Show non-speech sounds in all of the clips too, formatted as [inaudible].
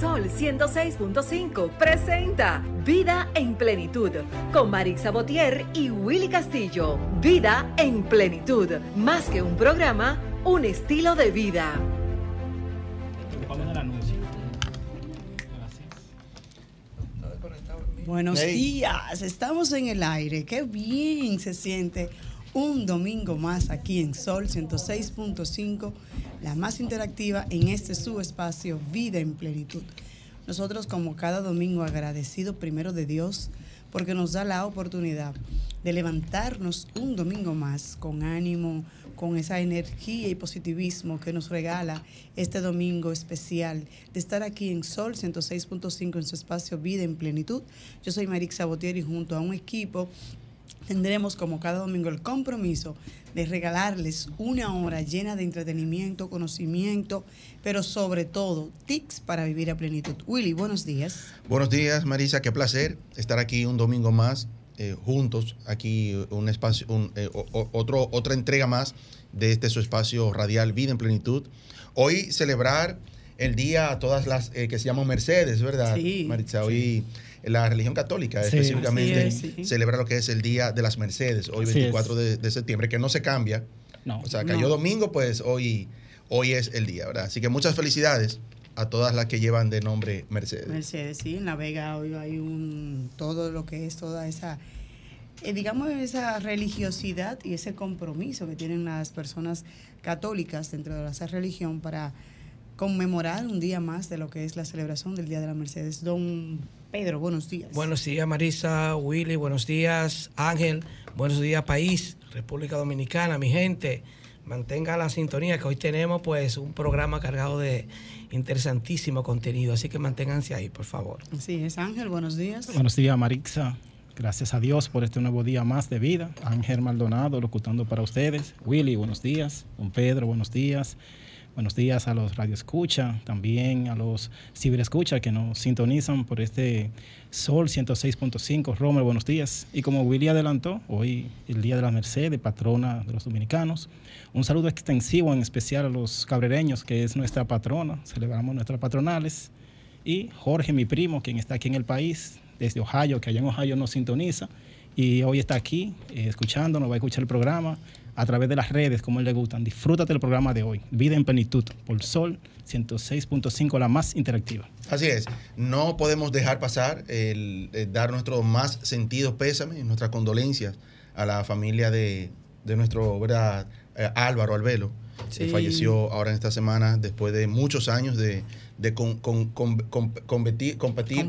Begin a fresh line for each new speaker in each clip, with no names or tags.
Sol 106.5 presenta Vida en Plenitud con Marix Botier y Willy Castillo. Vida en Plenitud, más que un programa, un estilo de vida.
Buenos días, estamos en el aire, qué bien se siente un domingo más aquí en Sol 106.5, la más interactiva en este su espacio Vida en Plenitud. Nosotros como cada domingo agradecido primero de Dios porque nos da la oportunidad de levantarnos un domingo más con ánimo, con esa energía y positivismo que nos regala este domingo especial de estar aquí en Sol 106.5 en su espacio Vida en Plenitud. Yo soy Marix Sabotier y junto a un equipo tendremos como cada domingo el compromiso de regalarles una hora llena de entretenimiento, conocimiento, pero sobre todo tips para vivir a plenitud. Willy, buenos días.
Buenos días, Marisa, qué placer estar aquí un domingo más eh, juntos, aquí un espacio, un, eh, otro, otra entrega más de este su espacio radial Vida en Plenitud. Hoy celebrar el día a todas las eh, que se llaman Mercedes, ¿verdad,
sí,
Maritza? Hoy la religión católica específicamente celebra lo que es el Día de las Mercedes, hoy 24 de, septiembre, que no se cambia. No, o sea, cayó domingo, pues hoy, hoy es el día, ¿verdad? Así que muchas felicidades a todas las que llevan de nombre Mercedes.
Mercedes, sí, en La Vega hoy hay un todo lo que es toda esa eh, digamos esa religiosidad y ese compromiso que tienen las personas católicas dentro de esa religión para conmemorar un día más de lo que es la celebración del Día de la Mercedes. Don Pedro, buenos días.
Buenos días, Marisa, Willy, buenos días, Ángel, buenos días, país, República Dominicana, mi gente. Mantenga la sintonía que hoy tenemos pues un programa cargado de interesantísimo contenido, así que manténganse ahí, por favor.
Sí, es Ángel, buenos días.
Buenos días, Marixa. Gracias a Dios por este nuevo día más de vida. Ángel Maldonado locutando para ustedes. Willy, buenos días. Don Pedro, buenos días. Buenos días a los radioescucha, también a los ciberescucha que nos sintonizan por este Sol 106.5. Romer, buenos días. Y como Willy adelantó, hoy el Día de la Mercedes, patrona de los dominicanos. Un saludo extensivo en especial a los cabrereños, que es nuestra patrona. Celebramos nuestras patronales. Y Jorge, mi primo, quien está aquí en el país, desde Ohio, que allá en Ohio nos sintoniza. Y hoy está aquí eh, escuchándonos, va a escuchar el programa a través de las redes, como él le gustan. Disfrútate del programa de hoy, Vida en Plenitud, por Sol 106.5, la más interactiva.
Así es, no podemos dejar pasar el, dar nuestro más sentido pésame, nuestras condolencias a la familia de, nuestro ¿verdad? Eh, Álvaro Albelo, que falleció ahora en esta semana después de muchos años de, competir, competir,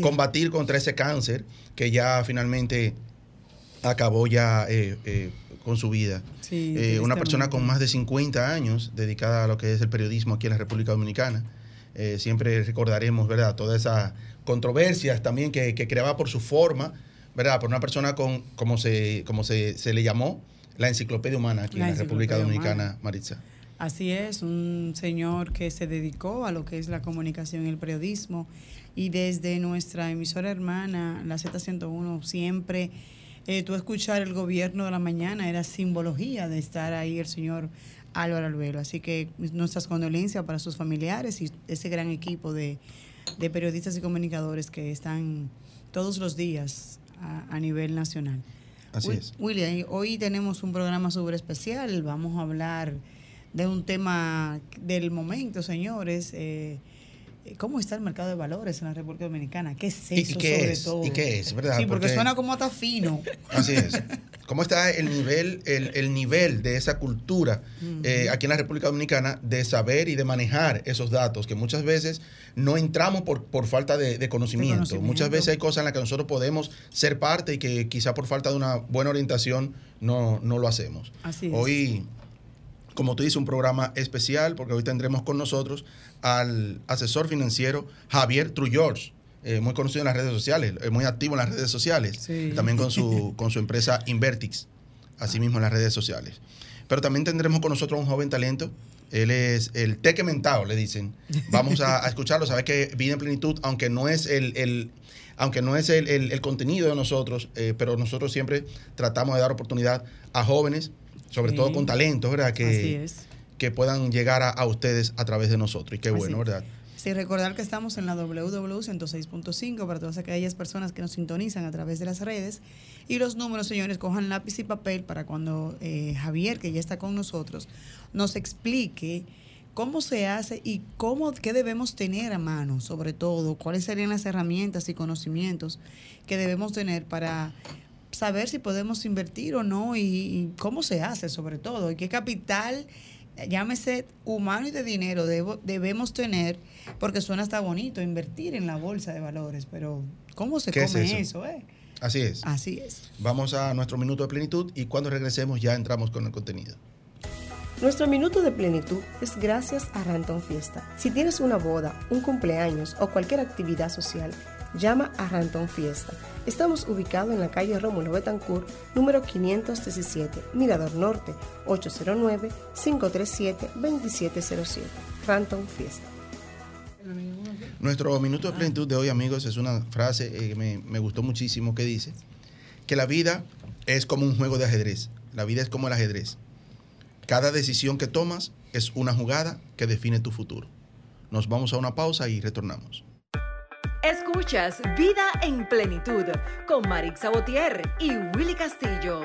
combatir. contra ese cáncer que ya finalmente acabó ya eh, eh, con su vida. Eh, una persona con más de 50 años dedicada a lo que es el periodismo aquí en la República Dominicana. Eh, siempre recordaremos, ¿verdad? Todas esas controversias también que, creaba por su forma, ¿verdad? Por una persona con, como se, como se, le llamó, la enciclopedia humana aquí en la República Dominicana, Maritza.
Así es, un señor que se dedicó a lo que es la comunicación y el periodismo y desde nuestra emisora hermana, la Z101, siempre eh, tú escuchar el gobierno de la mañana era simbología de estar ahí el señor Álvaro Albelo. Así que nuestras condolencias para sus familiares y ese gran equipo de, periodistas y comunicadores que están todos los días a, nivel nacional.
Así es.
William, hoy tenemos un programa súper especial. Vamos a hablar de un tema del momento, señores. Eh, ¿Cómo está el mercado de valores en la República Dominicana? ¿Qué es eso
¿Y qué
sobre
es?
todo?
¿Y qué es? ¿Verdad?
Sí, porque, suena como hasta fino.
Así es. ¿Cómo está el nivel, el, nivel de esa cultura eh, aquí en la República Dominicana de saber y de manejar esos datos? Que muchas veces no entramos por, por falta de, conocimiento. Muchas veces hay cosas en las que nosotros podemos ser parte y que quizá por falta de una buena orientación no, no lo hacemos.
Así es.
Hoy como tú dices, un programa especial porque hoy tendremos con nosotros al asesor financiero Javier Trullors. Eh, muy conocido en las redes sociales, eh, muy activo en las redes sociales, también con su, [laughs] con su empresa Invertix, asimismo en las redes sociales. Pero también tendremos con nosotros un joven talento, él es el teque mentado, le dicen. Vamos a, escucharlo, sabes que Vida en Plenitud, aunque no es el, aunque no es el, contenido de nosotros, eh, pero nosotros siempre tratamos de dar oportunidad a jóvenes sobre todo con talento, ¿verdad?
Que,
que puedan llegar a, a ustedes a través de nosotros. Y qué
Así.
bueno, ¿verdad?
Sí, recordar que estamos en la WW106.5 para todas aquellas personas que nos sintonizan a través de las redes. Y los números, señores, cojan lápiz y papel para cuando eh, Javier, que ya está con nosotros, nos explique cómo se hace y cómo, qué debemos tener a mano, sobre todo, cuáles serían las herramientas y conocimientos que debemos tener para saber si podemos invertir o no y, y cómo se hace, sobre todo, y qué capital llámese humano y de dinero debo- debemos tener, porque suena hasta bonito invertir en la bolsa de valores, pero ¿cómo se
¿Qué es
come
eso?
eso? eh?
Así es.
Así es.
Vamos a nuestro minuto de plenitud y cuando regresemos ya entramos con el contenido.
Nuestro minuto de plenitud es gracias a Ranton Fiesta. Si tienes una boda, un cumpleaños o cualquier actividad social, llama a Ranton Fiesta. Estamos ubicados en la calle Rómulo Betancourt, número 517, Mirador Norte, 809-537-2707. Ranton Fiesta.
Nuestro minuto de plenitud de hoy, amigos, es una frase eh, que me, me gustó muchísimo que dice que la vida es como un juego de ajedrez. La vida es como el ajedrez. Cada decisión que tomas es una jugada que define tu futuro. Nos vamos a una pausa y retornamos.
Escuchas Vida en Plenitud con Marix Sabotier y Willy Castillo.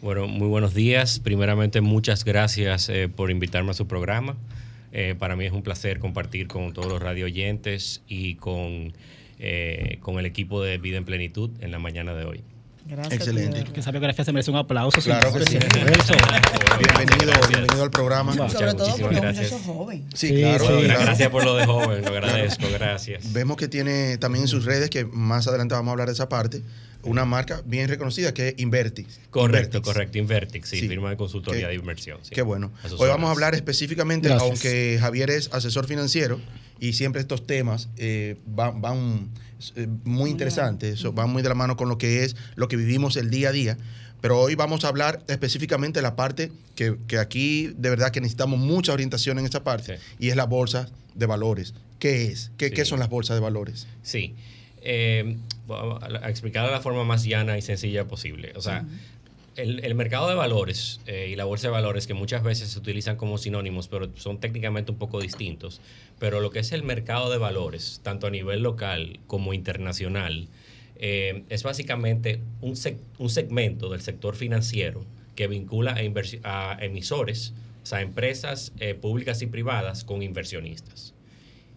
Bueno, muy buenos días. Primeramente, muchas gracias eh, por invitarme a su programa. Eh, para mí es un placer compartir con todos los radio oyentes y con, eh, con el equipo de Vida en Plenitud en la mañana de hoy.
Gracias.
Excelente.
Que esa biografía se merece un aplauso.
Claro que sí.
Eso.
Bienvenido, bienvenido al programa.
Wow.
Sobre todo porque es
gracias.
joven.
Sí,
Sí,
claro.
sí.
claro.
Gracias por lo de joven, lo agradezco, gracias.
Vemos que tiene también en sus redes, que más adelante vamos a hablar de esa parte, una marca bien reconocida que es Invertix.
Correcto,
Invertix.
correcto, Invertix, sí,
Sí.
firma de consultoría
Qué-
de inversión. sí.
Qué bueno. Hoy vamos a hablar específicamente,
Gracias.
aunque Javier es asesor financiero y siempre estos temas eh, van, van, muy interesantes, eso, van muy de la mano con lo que es lo que vivimos el día a día. Pero hoy vamos a hablar específicamente de la parte que, que aquí de verdad que necesitamos mucha orientación en esta parte
Sí.
y es la bolsa de valores. ¿Qué es? ¿Qué,
Sí.
qué son las bolsas de valores?
Sí. Eh, a explicar de la forma más llana y sencilla posible. O sea, el, el mercado de valores eh, y la bolsa de valores, que muchas veces se utilizan como sinónimos, pero son técnicamente un poco distintos. Pero lo que es el mercado de valores, tanto a nivel local como internacional, eh, es básicamente un, un segmento del sector financiero que vincula a, a emisores, o sea, empresas eh, públicas y privadas con inversionistas.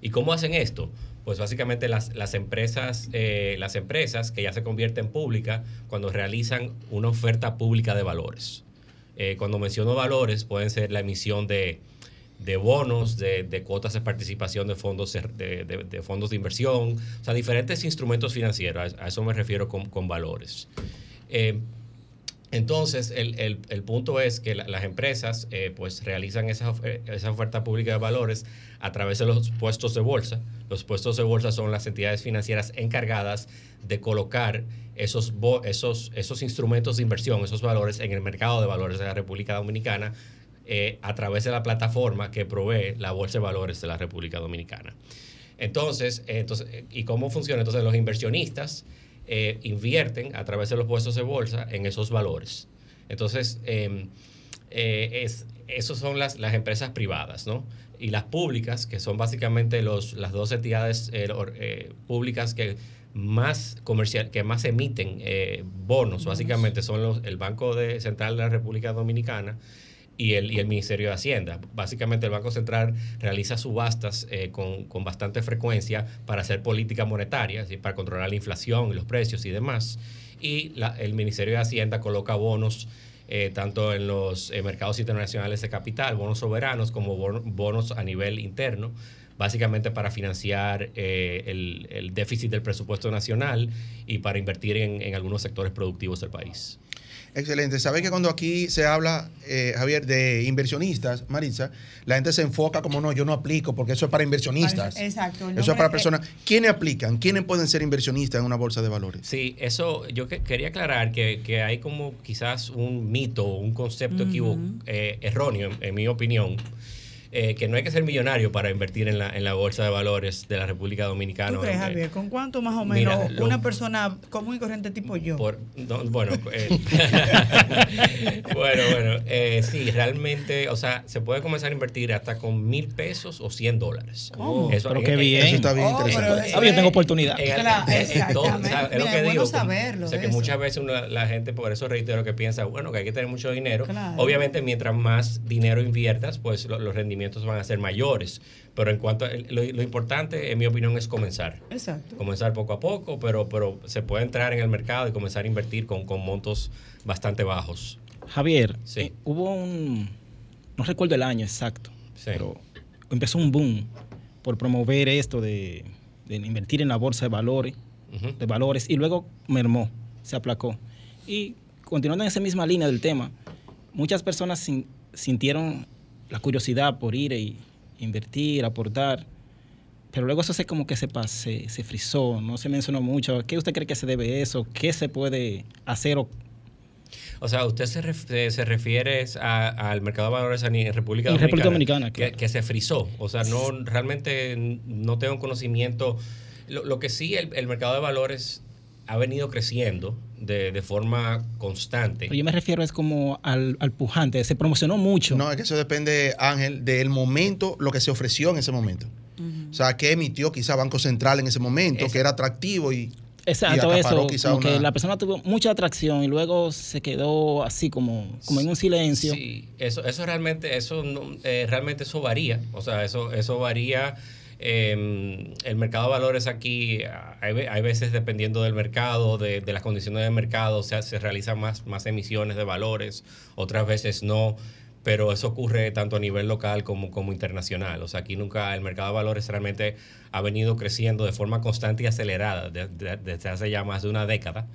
¿Y cómo hacen esto? Pues básicamente las, las empresas, eh, las empresas que ya se convierten públicas cuando realizan una oferta pública de valores. Eh, cuando menciono valores, pueden ser la emisión de, de bonos, de, de cuotas de participación de fondos de, fondos de inversión, o sea, diferentes instrumentos financieros. A, a eso me refiero con, con valores. Eh, entonces, el, el- el punto es que la- las empresas eh, pues realizan esa, of- esa oferta pública de valores a través de los puestos de bolsa. Los puestos de bolsa son las entidades financieras encargadas de colocar esos, esos, esos instrumentos de inversión, esos valores en el mercado de valores de la República Dominicana eh, a través de la plataforma que provee la Bolsa de Valores de la República Dominicana. Entonces, eh, entonces ¿y cómo funciona? Entonces, los inversionistas eh, invierten a través de los puestos de bolsa en esos valores. Entonces, eh, eh, es, esos son las, las empresas privadas, ¿no? Y las públicas, que son básicamente los, las dos entidades eh, eh, públicas que más comercial, que más emiten bonos, básicamente son los, el Banco de, Central de la República Dominicana y el, y el Ministerio de Hacienda. Básicamente el Banco Central realiza subastas eh, con, con bastante frecuencia para hacer política monetaria, decir, para controlar la inflación los precios y demás. Y el Ministerio de Hacienda coloca bonos eh, tanto en los eh, mercados internacionales de capital, bonos soberanos, como bon- bonos a nivel interno, básicamente para financiar el, el déficit del presupuesto nacional y para invertir en, en algunos sectores productivos del país.
Excelente. Sabes que cuando aquí se habla, eh, Javier, de inversionistas, Maritza, la gente se enfoca como no, yo no aplico porque eso es para inversionistas.
Exacto.
Eso es para personas. ¿Quiénes aplican? ¿Quiénes pueden ser inversionistas en una bolsa de valores?
Sí, eso yo que- quería aclarar que, que hay como quizás un mito, un concepto equivo- eh, erróneo, en, en mi opinión, eh, que no hay que ser millonario para invertir en la, en la bolsa de valores de la República Dominicana.
¿Tú crees,
Eh,
Javier? ¿Con cuánto más o
mira,
menos
lo-
una persona común y corriente tipo yo?
Por- no, bueno, eh, [laughs] [laughs] bueno, bueno, eh, sí, realmente, o sea, se puede comenzar a invertir hasta con mil pesos o 100 dólares.
¿Cómo?
Eso-
Pero qué
en-
bien.
Eso está bien
Oh,
interesante.
Ah, yo tengo
es-
oportunidad.
Claro,
todo, o sea, es lo que
es bueno
digo.
saberlo
O sea, que
eso.
muchas veces uno- la gente, por eso reitero, que piensa, bueno, que hay que tener mucho dinero.
Claro.
Obviamente, mientras más dinero inviertas, pues lo- los rendimientos van a ser mayores. Pero en cuanto a, lo, lo importante, en mi opinión, es comenzar.
Exacto.
Comenzar poco a poco, pero, pero se puede entrar en el mercado y comenzar a invertir con, con montos bastante bajos.
Javier,
Sí.
eh, hubo un, no recuerdo el año exacto,
Sí.
pero empezó un boom por promover esto de, de invertir en la bolsa de valores,
Ujú.
de valores y luego mermó, se aplacó. Y continuando en esa misma línea del tema, muchas personas sin- sintieron la curiosidad por ir y invertir, aportar, pero luego eso se como que se, se, se frizó, no se mencionó mucho. ¿Qué usted cree que se debe eso? ¿Qué se puede hacer o
O sea, usted se, eh, se refiere a- al mercado de valores en República
En
Dominicana.
República Dominicana,
que,
claro.
que se frizó. O sea, no realmente no tengo un conocimiento. Lo, lo que sí, el, el mercado de valores ha venido creciendo de, de forma constante.
Pero yo me refiero es como al, al pujante, se promocionó mucho.
No, es que eso depende, Ángel, del momento, lo que se ofreció en ese momento. O sea, que emitió quizá Banco Central en ese momento, que era atractivo y,
Exacto,
y
eso,
quizá
como que
una-
la persona tuvo mucha atracción y luego se quedó así como, como en un silencio.
Sí, eso, eso realmente, eso no- eh, realmente eso varía. O sea, eso, eso varía. Eh, el mercado de valores aquí, hay, hay veces dependiendo del mercado, de, de las condiciones del mercado, o sea, se realizan más, más emisiones de valores, otras veces no. Pero eso ocurre tanto a nivel local como, como internacional. O sea, aquí nunca el mercado de valores realmente ha venido creciendo de forma constante y acelerada de- de- desde hace ya más de una década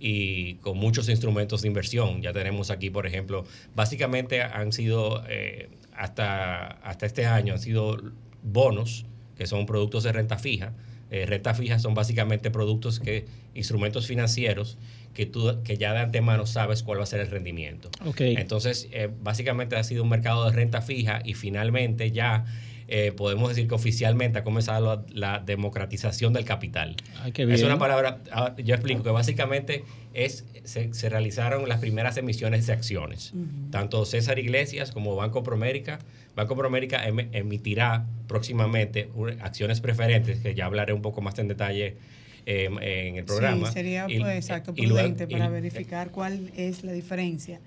y con muchos instrumentos de inversión. Ya tenemos aquí, por ejemplo, básicamente han sido, eh, hasta, hasta este año, han sido bonos, que son productos de renta fija. Eh, renta fija son básicamente productos que, instrumentos financieros que tú que ya de antemano sabes cuál va a ser el rendimiento. Entonces, eh, básicamente ha sido un mercado de renta fija y finalmente ya eh, podemos decir que oficialmente ha comenzado la, la democratización del capital.
Ay,
Es una palabra, ah, yo explico que básicamente es, se, se realizaron las primeras emisiones de acciones. Tanto César Iglesias como Banco Promérica. Banco Promérica em- emitirá próximamente acciones preferentes, que ya hablaré un poco más en detalle eh, en el programa.
Sí, sería pues, exacto,
y
prudente para
y-
verificar cuál es la diferencia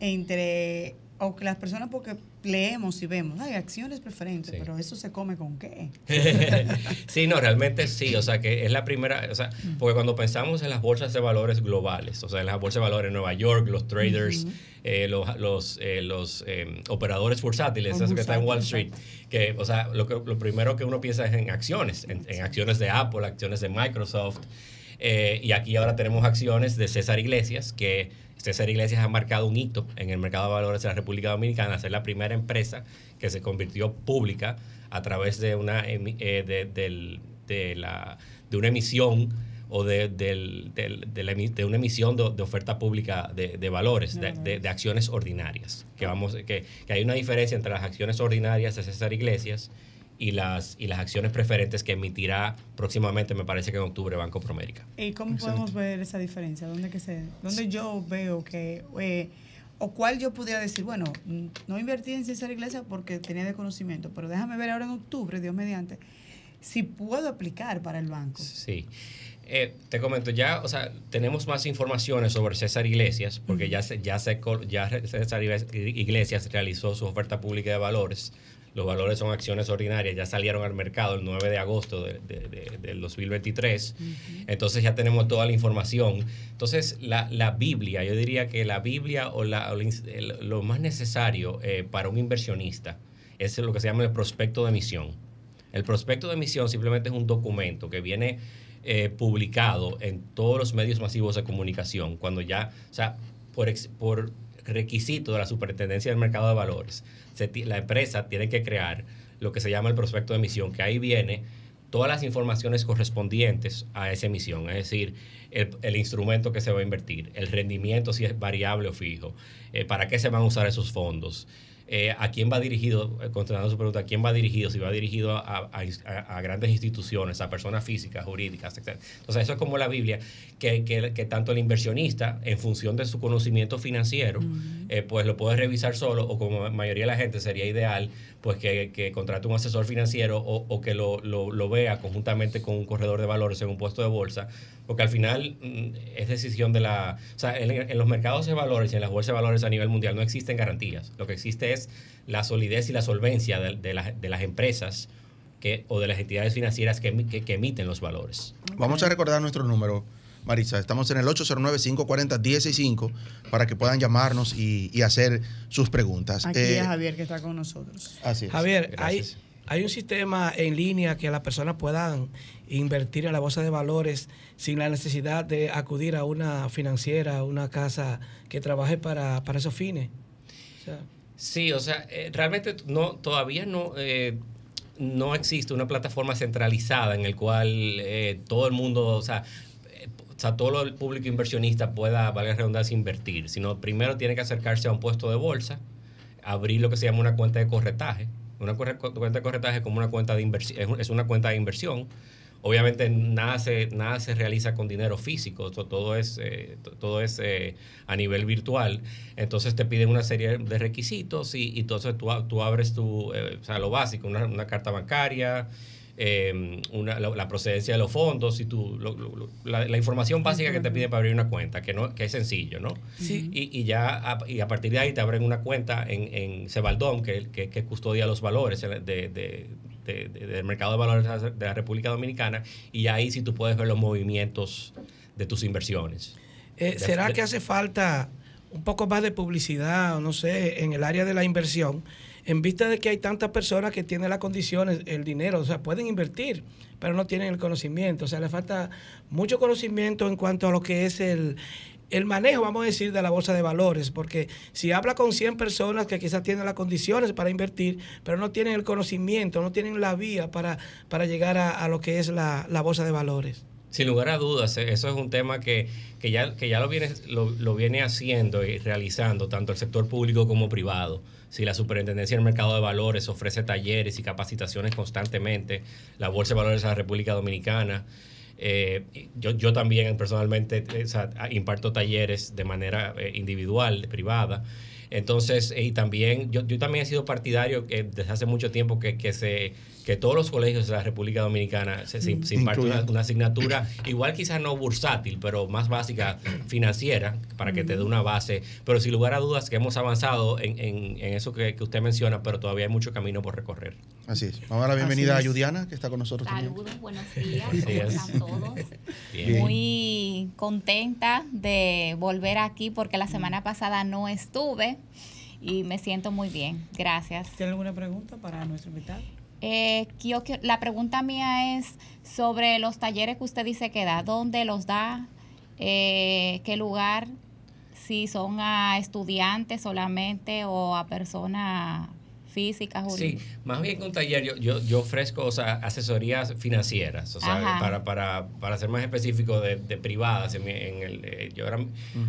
entre, o que las personas porque leemos y vemos, hay acciones preferentes,
Sí.
pero eso se come con qué. [laughs]
sí, no, realmente sí, o sea que es la primera, o sea, porque cuando pensamos en las bolsas de valores globales, o sea, en las bolsas de valores en Nueva York, los traders, eh, los, los, eh, los, eh, operadores bursátiles, esos que están en Wall Street, que, o sea, lo, que, lo primero que uno piensa es en acciones, en, en acciones de Apple, acciones de Microsoft, eh, y aquí ahora tenemos acciones de César Iglesias, que César Iglesias ha marcado un hito en el mercado de valores de la República Dominicana, ser la primera empresa que se convirtió pública a través de una, eh, de, de la, de una emisión o de, de emi- de una emisión de, de oferta pública de, de valores, de, de- de acciones ordinarias. Que, vamos, que, que hay una diferencia entre las acciones ordinarias de César Iglesias y las, y las acciones preferentes que emitirá próximamente, me parece que en octubre, Banco Promérica.
¿Y cómo podemos ver esa diferencia? ¿Dónde, que se, dónde yo veo que, eh, o cuál yo pudiera decir, bueno, mm, no invertí en César Iglesia porque tenía desconocimiento, pero déjame ver ahora en octubre, Dios mediante, si puedo aplicar para el banco.
Sí. Eh, te comento, ya, o sea, tenemos más informaciones sobre César Iglesias, porque ya, se, ya, se, ya César Iglesias realizó su oferta pública de valores. Los valores son acciones ordinarias, ya salieron al mercado el 9 de agosto de- de- de- del 2023. Entonces ya tenemos toda la información. Entonces, la, la Biblia, yo diría que la Biblia o, la, o el- lo más necesario eh, para un inversionista es lo que se llama el prospecto de emisión. El prospecto de emisión simplemente es un documento que viene eh, publicado en todos los medios masivos de comunicación, cuando ya, o sea, por, ex- por requisito de la Superintendencia del Mercado de Valores, la empresa tiene que crear lo que se llama el prospecto de emisión, que ahí viene todas las informaciones correspondientes a esa emisión, es decir, el, el instrumento que se va a invertir, el rendimiento si es variable o fijo, eh, para qué se van a usar esos fondos, eh, a quién va dirigido, eh, contestando su pregunta, a quién va dirigido, si va dirigido a, grandes instituciones, a personas físicas, jurídicas, etc. Entonces, eso es como la Biblia, que, que, tanto el inversionista, en función de su conocimiento financiero, eh, pues lo puede revisar solo, o como la mayoría de la gente sería ideal, pues que, que contrate un asesor financiero o, o que lo, lo, lo, vea conjuntamente con un corredor de valores en un puesto de bolsa, porque al final mm, es decisión de la... O sea, en, los mercados de valores y en las bolsas de valores a nivel mundial no existen garantías. Lo que existe es la solidez y la solvencia de, de, de las empresas que, o de las entidades financieras que, que, emiten los valores.
Vamos a recordar nuestro número. Marisa, estamos en el 809-540-165 para que puedan llamarnos y, y hacer sus preguntas.
Aquí es eh, Javier que está con nosotros.
Así es. Javier, hay, hay un sistema en línea que las personas puedan invertir en la bolsa de valores sin la necesidad de acudir a una financiera, a una casa que trabaje para, esos fines.
sí, o sea, eh, realmente no, todavía no, eh, no existe una plataforma centralizada en el cual eh, todo el mundo, o sea, o sea, todo el público inversionista pueda, valga la redundancia, invertir, sino primero tiene que acercarse a un puesto de bolsa, abrir lo que se llama una cuenta de corretaje, una cuenta de corretaje como una cuenta de inversión, es una cuenta de inversión. Obviamente nada se, nada se realiza con dinero físico, todo es, eh, todo es eh, a nivel virtual. Entonces te piden una serie de requisitos y, entonces tú, tú abres tu, eh, o sea, lo básico, una, una carta bancaria, eh, una, la, procedencia de los fondos y tu, la, información básica que te piden para abrir una cuenta, que no que es sencillo, ¿no?
Sí.
Y, y ya a, y a partir de ahí te abren una cuenta en, en Cebaldón, que, que, que custodia los valores de, de, del mercado de valores de la República Dominicana, y ahí sí tú puedes ver los movimientos de tus inversiones.
Eh, ¿Será que hace falta un poco más de publicidad, no sé, en el área de la inversión? En vista de que hay tantas personas que tienen las condiciones, el dinero, o sea, pueden invertir, pero no tienen el conocimiento. O sea, le falta mucho conocimiento en cuanto a lo que es el, manejo, vamos a decir, de la bolsa de valores, porque si habla con 100 personas que quizás tienen las condiciones para invertir, pero no tienen el conocimiento, no tienen la vía para, para llegar a, lo que es la, bolsa de valores.
Sin lugar a dudas, eh, eso es un tema que, ya, que ya lo, viene, lo, lo viene haciendo y realizando tanto el sector público como privado si la Superintendencia del Mercado de Valores ofrece talleres y capacitaciones constantemente, la Bolsa de Valores de la República Dominicana. Eh, yo, yo, también personalmente eh, imparto talleres de manera individual, privada. Entonces, y también, yo, yo también he sido partidario que desde hace mucho tiempo que, que se que todos los colegios de la República Dominicana se, se, imparte una, asignatura, igual quizás no bursátil, pero más básica financiera, para que te dé una base. Pero sin lugar a dudas que hemos avanzado en, en, eso que, usted menciona, pero todavía hay mucho camino por recorrer.
Así es. Vamos a dar la bienvenida a Yudiana, que está con nosotros
Saludos, buenos días, [laughs] ¿cómo están todos? [laughs] Muy contenta de volver aquí porque la semana pasada no estuve y me siento muy bien. Gracias.
¿Tiene alguna pregunta para nuestro invitado?
Eh, la pregunta mía es sobre los talleres que usted dice que da. ¿Dónde los da? Eh, ¿Qué lugar? Si son a estudiantes solamente o a personas físicas.
Sí, más bien que un taller, yo, yo, ofrezco o sea, asesorías financieras, o sea, para, para, para ser más específico de, privadas, en, el, eh, yo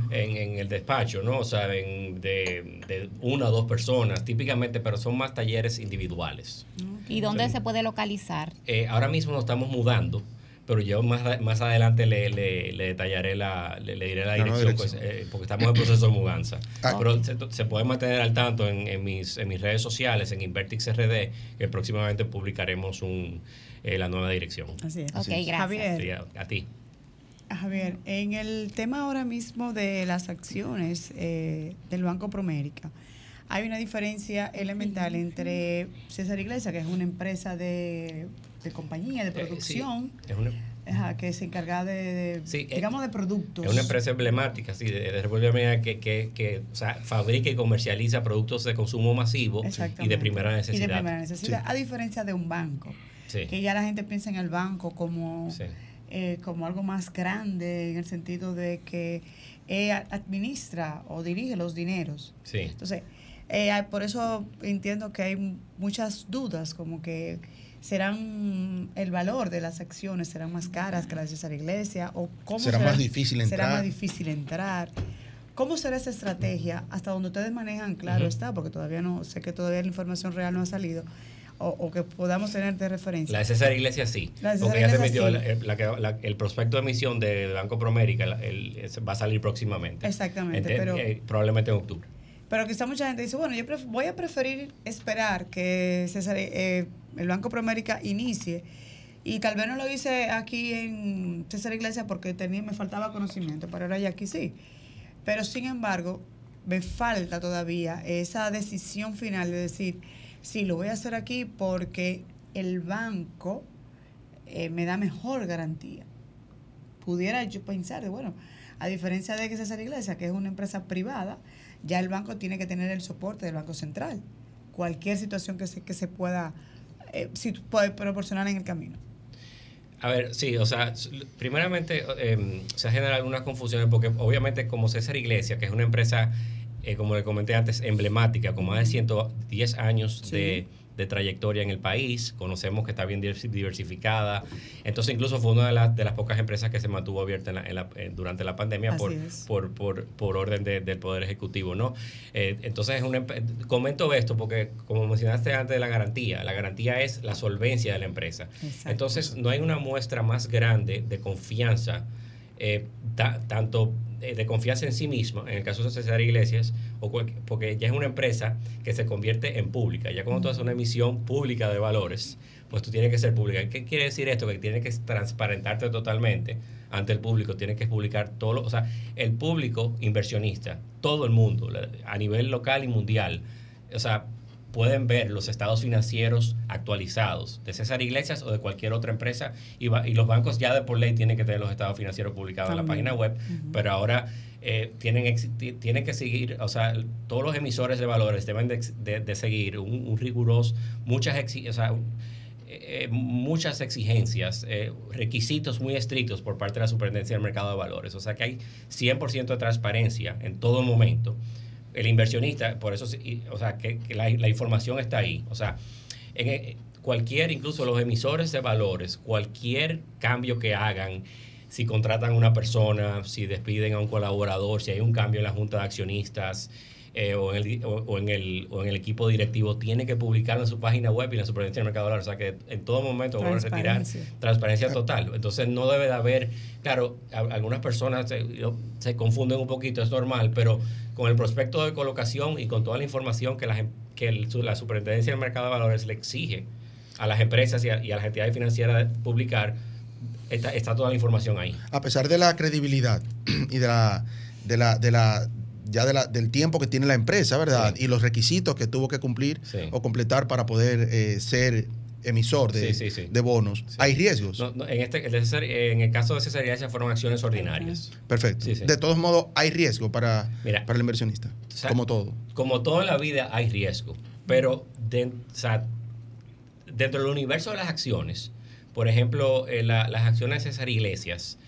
en, el despacho, ¿no? O sea, de, de, una o dos personas, típicamente, pero son más talleres individuales.
¿Y dónde se puede localizar?
Eh, ahora mismo nos estamos mudando pero yo más, más adelante le, le, detallaré la, le, diré la dirección, pues, eh, porque estamos en proceso de mudanza. [clears throat] Ah. Pero se, puede mantener al tanto en, en, mis, en mis redes sociales, en Invertix RD, que próximamente publicaremos un, eh, la nueva dirección.
Así es. Ok, gracias.
Javier,
a, ti.
Javier, en el tema ahora mismo de las acciones eh, del Banco Promérica, hay una diferencia elemental entre César Iglesias, que es una empresa de de compañía, de eh, producción. que se encarga de, digamos, de productos.
Es una empresa emblemática, sí, de, de República Dominicana que, que, que o sea, fabrica y comercializa productos de consumo masivo y de primera necesidad. Y de primera
necesidad, a diferencia de un banco, que ya la gente piensa en el banco como, eh, como algo más grande, en el sentido de que eh, administra o dirige los dineros. Entonces, por eso entiendo que hay muchas dudas, como que serán el valor de las acciones serán más caras que las de César Iglesia o cómo
será, más difícil entrar.
Será más difícil entrar. ¿Cómo será esa estrategia? Hasta donde ustedes manejan, claro está, porque todavía no, sé que todavía la información real no ha salido. O, que podamos tener de referencia.
La de César Iglesias sí. porque ya se emitió el, prospecto de emisión de Banco Promérica va a salir próximamente.
Exactamente. pero,
eh, probablemente en octubre.
Pero quizá mucha gente dice, bueno, yo voy a preferir esperar que César, eh, el Banco Promérica inicie. Y tal vez no lo hice aquí en César Iglesias porque tenía, me faltaba conocimiento, pero ahora ya aquí sí. Pero sin embargo, me falta todavía esa decisión final de decir, sí, lo voy a hacer aquí porque el banco eh, me da mejor garantía. Pudiera yo pensar, de, bueno, a diferencia de que César Iglesias, que es una empresa privada, ya el banco tiene que tener el soporte del Banco Central. Cualquier situación que se, que se pueda, eh, puede proporcionar en el camino.
A ver, sí, o sea, primeramente em, se ha generado algunas confusiones porque obviamente como César Iglesias, que es una empresa, eh, como le comenté antes, emblemática, con más de 110 años de de trayectoria en el país, conocemos que está bien diversificada, entonces incluso fue una de, las, de las pocas empresas que se mantuvo abierta en durante la pandemia por, por, por, orden del Poder Ejecutivo. ¿no? Eh, entonces, es un, comento esto porque, como mencionaste antes de la garantía, la garantía es la solvencia de la empresa. Entonces, no hay una muestra más grande de confianza, eh, tanto eh, de confianza en sí mismo, en el caso de César Iglesias, porque ya es una empresa que se convierte en pública. Ya cuando tú haces una emisión pública de valores, pues tú tienes que ser pública. ¿Qué quiere decir esto? Que tienes que transparentarte totalmente ante el público, tienes que publicar todo, lo, o sea, el público inversionista, todo el mundo, a nivel local y mundial, o sea, pueden ver los estados financieros actualizados de César Iglesias o de cualquier otra empresa y, y los bancos ya de por ley tienen que tener los estados financieros publicados en la página web, pero ahora eh, tienen, tienen que seguir, o sea, todos los emisores de valores deben de, seguir un, riguroso, muchas, o sea, eh, muchas exigencias, eh, requisitos muy estrictos por parte de la Superintendencia del Mercado de Valores. O sea que hay 100% de transparencia en todo momento el inversionista, por eso, o sea, que, la, información está ahí. O sea, en eh, cualquier, incluso los emisores de valores, cualquier cambio que hagan, si contratan a una persona, si despiden a un colaborador, si hay un cambio en la junta de accionistas, eh, o, en el, o, en el, o en el equipo directivo tiene que publicarlo en su página web y en la superintendencia del mercado dólar. O sea que en todo momento van a retirar transparencia total. Entonces no debe de haber, claro, algunas personas se, se, confunden un poquito, es normal, pero con el prospecto de colocación y con toda la información que la, que la superintendencia del mercado de valores le exige a las empresas y a, y a las entidades financieras publicar, está, está toda la información ahí.
A pesar de la credibilidad [clears throat] y de la, de la, de la ya de la, del tiempo que tiene la empresa, ¿verdad? Y los requisitos que tuvo que cumplir o completar para poder eh, ser emisor de, de bonos. ¿Hay riesgos?
en, este, en el caso de César fueron acciones ordinarias.
Perfecto. De todos modos, hay riesgo para, para el inversionista, como todo.
Como todo en la vida hay riesgo, pero dentro del universo de las acciones, por ejemplo, eh, las acciones de César Iglesias,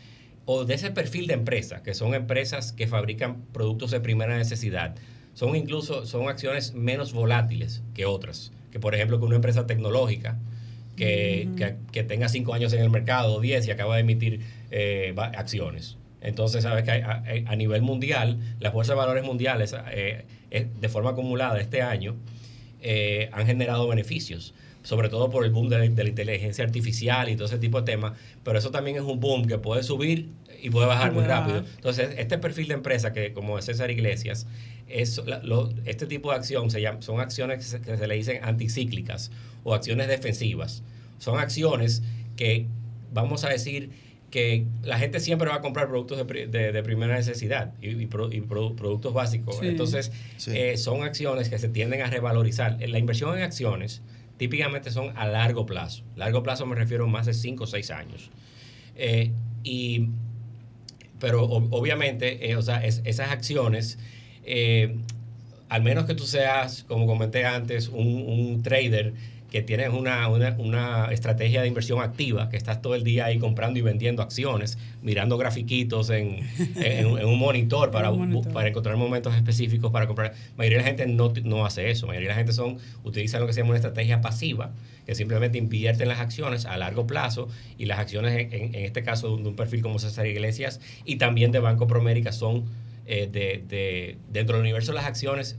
o de ese perfil de empresa, que son empresas que fabrican productos de primera necesidad, son incluso son acciones menos volátiles que otras. Que por ejemplo que una empresa tecnológica que, que, tenga cinco años en el mercado, o diez, y acaba de emitir eh, acciones. Entonces, sabes que a, nivel mundial, las fuerzas de valores mundiales, eh, eh, de forma acumulada este año, han generado beneficios sobre todo por el boom de, la inteligencia artificial y todo ese tipo de temas, pero eso también es un boom que puede subir y puede bajar muy rápido. Entonces, este perfil de empresa que como César Iglesias, es, este tipo de acción se llama, son acciones que se, le dicen anticíclicas o acciones defensivas. Son acciones que, vamos a decir, que la gente siempre va a comprar productos de, primera necesidad y, productos básicos. Entonces, eh, son acciones que se tienden a revalorizar. La inversión en acciones típicamente son a largo plazo. Largo plazo me refiero a más de 5 o 6 años. Eh, y, pero obviamente, eh, o sea, esas acciones, eh, al menos que tú seas, como comenté antes, un, un trader que tienes una, una, estrategia de inversión activa, que estás todo el día ahí comprando y vendiendo acciones, mirando grafiquitos en, en, un monitor para, [laughs] para encontrar momentos específicos para comprar. La mayoría de la gente no, no hace eso. La mayoría de la gente son, utiliza lo que se llama una estrategia pasiva, que simplemente invierte en las acciones a largo plazo y las acciones, en, en este caso de un, perfil como César Iglesias y también de Banco Promérica, son eh, de, de- dentro del universo de las acciones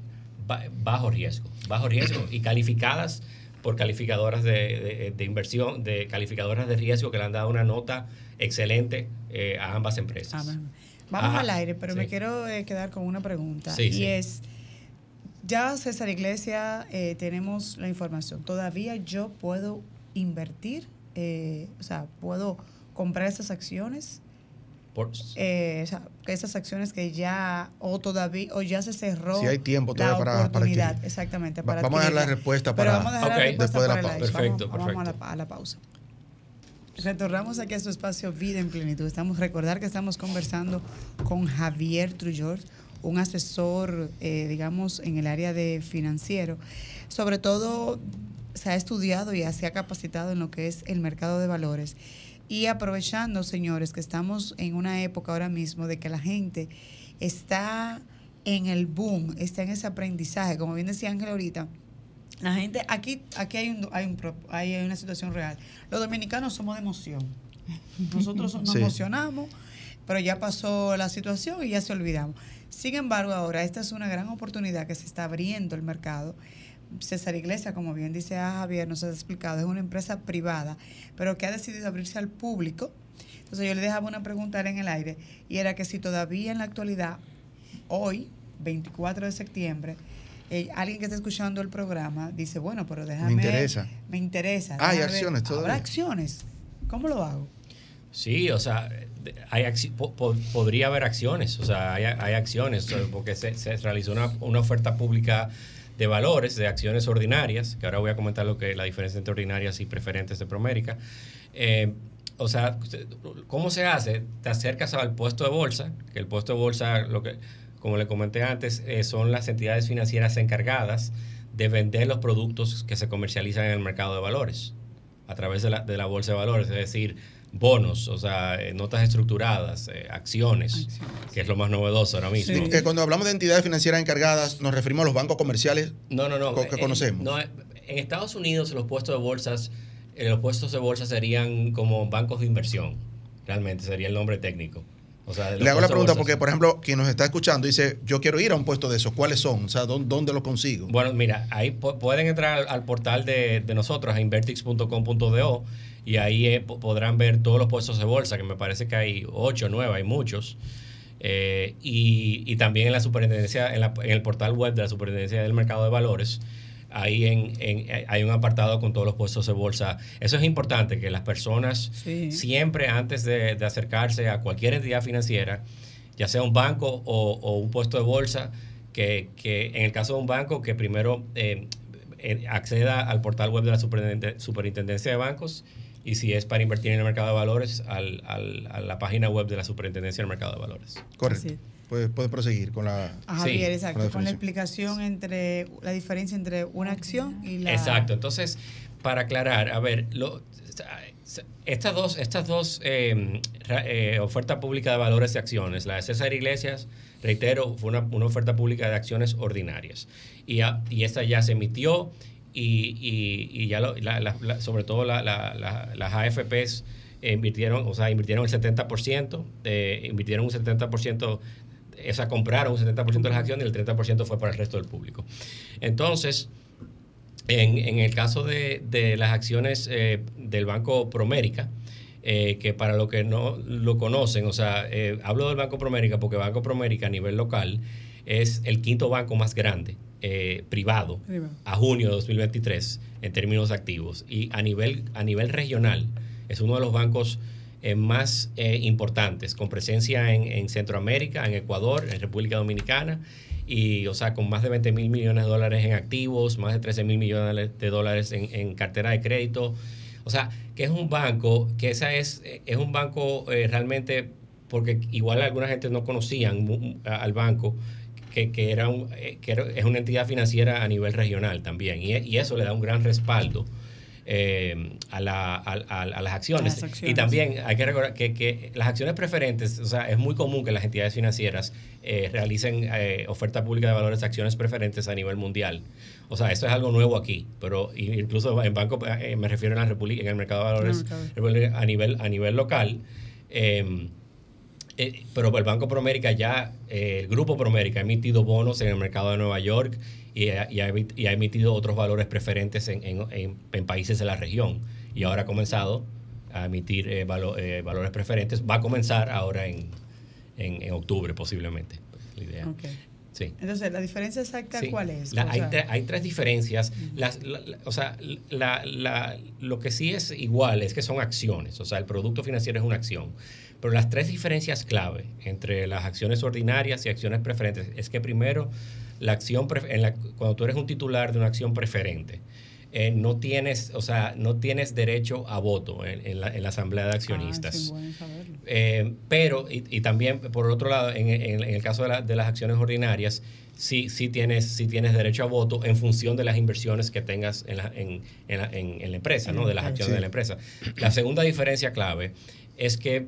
ba- bajo riesgo, bajo riesgo y calificadas por calificadoras de, de- de inversión, de calificadoras de riesgo que le han dado una nota excelente eh, a ambas empresas.
Ah. Vamos
Ajá,
al aire, pero me quiero eh, quedar con una pregunta.
Sí,
y
sí.
es, ya César Iglesia, eh, tenemos la información. ¿Todavía yo puedo invertir? Eh, o sea, ¿puedo comprar esas acciones?
Por-
o sea, que esas acciones que ya, o todavía, o ya se cerró
Si hay tiempo
la
todavía para- para
oportunidad.
adquirir.
exactamente. Para
vamos a dar la respuesta
Pero vamos a dejar la respuesta
Después de la pausa.
Perfecto,
Vamos- vamos a la-
perfecto.
a la pausa. Retornamos aquí a su espacio Vida en Plenitud. Estamos recordar que estamos conversando con Javier Trujort, un asesor, eh, digamos, en el área de financiero. Sobre todo, se ha estudiado y se ha capacitado en lo que es el mercado de valores. Y aprovechando, señores, que estamos en una época ahora mismo de que la gente está en el boom, está en ese aprendizaje, como bien decía Ángel ahorita, la gente, aquí, aquí hay, un, hay, un hay una situación real. Los dominicanos somos de emoción. Nosotros nos [laughs]
Sí.
emocionamos, pero ya pasó la situación y ya se olvidamos. Sin embargo, ahora esta es una gran oportunidad que se está abriendo el mercado. César Iglesia, como bien dice Javier, nos ha explicado, es una empresa privada, pero que ha decidido abrirse al público. Entonces yo le dejaba una pregunta en el aire y era que si todavía en la actualidad, hoy, 24 de septiembre, eh, alguien que está escuchando el programa dice, bueno, pero déjame...
interesa.
Me interesa.
Ah, hay acciones
¿Habrá
todavía.
acciones? ¿Cómo lo hago?
Sí, o sea, de- hay acci- po- po- podría haber acciones, o sea, hay, hay acciones, porque se, se realizó una, una oferta pública de valores, de acciones ordinarias, que ahora voy a comentar lo que la diferencia entre ordinarias y preferentes de Promérica. Eh, o sea, ¿cómo se hace? Te acercas al puesto de bolsa, que el puesto de bolsa, lo que, como le comenté antes, eh, son las entidades financieras encargadas de vender los productos que se comercializan en el mercado de valores a través de la, de la bolsa de valores, es decir, bonos, o sea, eh, notas estructuradas, eh, acciones, que es lo más novedoso ahora mismo.
Eh, cuando hablamos de entidades financieras encargadas, nos referimos a los bancos comerciales
No, no, no.
co- que
eh,
conocemos.
no, en Estados Unidos los puestos de bolsas, eh, los puestos de bolsa serían como bancos de inversión, realmente sería el nombre técnico. O sea, de los
Le hago la pregunta porque, por ejemplo, quien nos está escuchando dice, yo quiero ir a un puesto de esos, ¿cuáles son? O sea, ¿dó- ¿dónde, lo consigo?
Bueno, mira, ahí pu- pueden entrar al, al portal de, de nosotros, a invertix.com.do, y ahí eh, po- podrán ver todos los puestos de bolsa, que me parece que hay ocho, nueve, hay muchos. Eh, y, y también en la superintendencia, en, la- en el portal web de la superintendencia del mercado de valores, ahí en, en- hay un apartado con todos los puestos de bolsa. Eso es importante, que las personas
Sí.
siempre antes de, de acercarse a cualquier entidad financiera, ya sea un banco o, o un puesto de bolsa, que, que en el caso de un banco, que primero eh, eh, acceda al portal web de la Superintenden- Superintendencia de Bancos y si es para invertir en el mercado de valores, al- al- a la página web de la Superintendencia del Mercado de Valores.
Correcto. Puede, puede proseguir con la...
A
Sí,
Javier, exacto,
con
con
la
explicación entre la diferencia entre una acción y la...
Exacto. Entonces, para aclarar, a ver, lo- estas dos, estas dos eh, eh, ofertas públicas de valores y acciones, la de César Iglesias, reitero, fue una, una oferta pública de acciones ordinarias. Y, a- y esta ya se emitió y, y- y ya lo- la- la- la- sobre todo la- la- la- las AFPs invirtieron, o sea, invirtieron el 70%, eh, invirtieron un 70%, sea, compraron un 70% de las acciones y el 30% fue para el resto del público. Entonces, en, en el caso de, de las acciones eh, del Banco Promérica, eh, que para los que no lo conocen, o sea, eh, hablo del Banco Promérica porque Banco Promérica a nivel local es el quinto banco más grande eh, privado
Privado.
a junio de 2023 en términos activos y a nivel, a nivel regional es uno de los bancos eh, más eh, importantes, con presencia en, en Centroamérica, en Ecuador, en República Dominicana, y o sea, con más de 20 mil millones de dólares en activos, más de 13 mil millones de dólares en, en cartera de crédito. O sea, que es un banco, que esa es, eh, es un banco eh, realmente, porque igual alguna gente no conocían al banco, que, que era un, eh, que era- es una entidad financiera a nivel regional también, y, y eso le da un gran respaldo eh, a, la- a- a- a las acciones.
A las acciones.
Y también hay que recordar que, que las acciones preferentes, o sea, es muy común que las entidades financieras eh, realicen eh, oferta pública de valores de acciones preferentes a nivel mundial. O sea, esto es algo nuevo aquí, pero incluso en banco, eh, me refiero en la República, en el mercado de valores a nivel, a nivel local. eh, pero el Banco Promérica ya, el Grupo Promérica ha emitido bonos en el mercado de Nueva York y, ha, y ha emitido otros valores preferentes en, en, en, países de la región. Y ahora ha comenzado a emitir eh, valores preferentes. Va a comenzar ahora en, octubre posiblemente. La idea.
Sí. Entonces, ¿la diferencia exacta cuál es?
hay, hay, tres diferencias. Las, o sea, lo que sí es igual es que son acciones. O sea, el producto financiero es una acción. Pero las tres diferencias clave entre las acciones ordinarias y acciones preferentes es que primero, la acción en la, cuando tú eres un titular de una acción preferente, eh, no tienes, o sea, no tienes derecho a voto en, la, asamblea de accionistas. Ah, eh, pero, y, también, por otro lado, en, el caso de, las acciones ordinarias, sí, sí, tienes, sí tienes derecho a voto en función de las inversiones que tengas en la, en, la, empresa, ¿no? De las acciones de la empresa. La segunda diferencia clave es que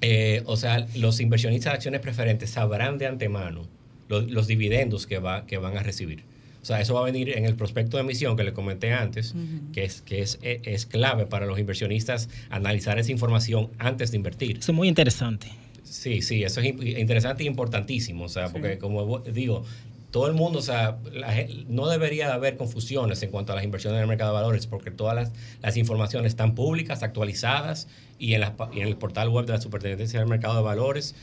eh, o sea, los inversionistas de acciones preferentes sabrán de antemano los, dividendos que, va, que van a recibir. O sea, eso va a venir en el prospecto de emisión que le comenté antes, que, es, que es, es, clave para los inversionistas analizar esa información antes de invertir.
Eso es muy interesante.
Sí, sí, eso es interesante e importantísimo. O sea, porque como digo, todo el mundo, o sea, no debería haber confusiones en cuanto a las inversiones en el mercado de valores, porque todas las, las informaciones están públicas, actualizadas y en, en, el portal web de la Superintendencia del Mercado de Valores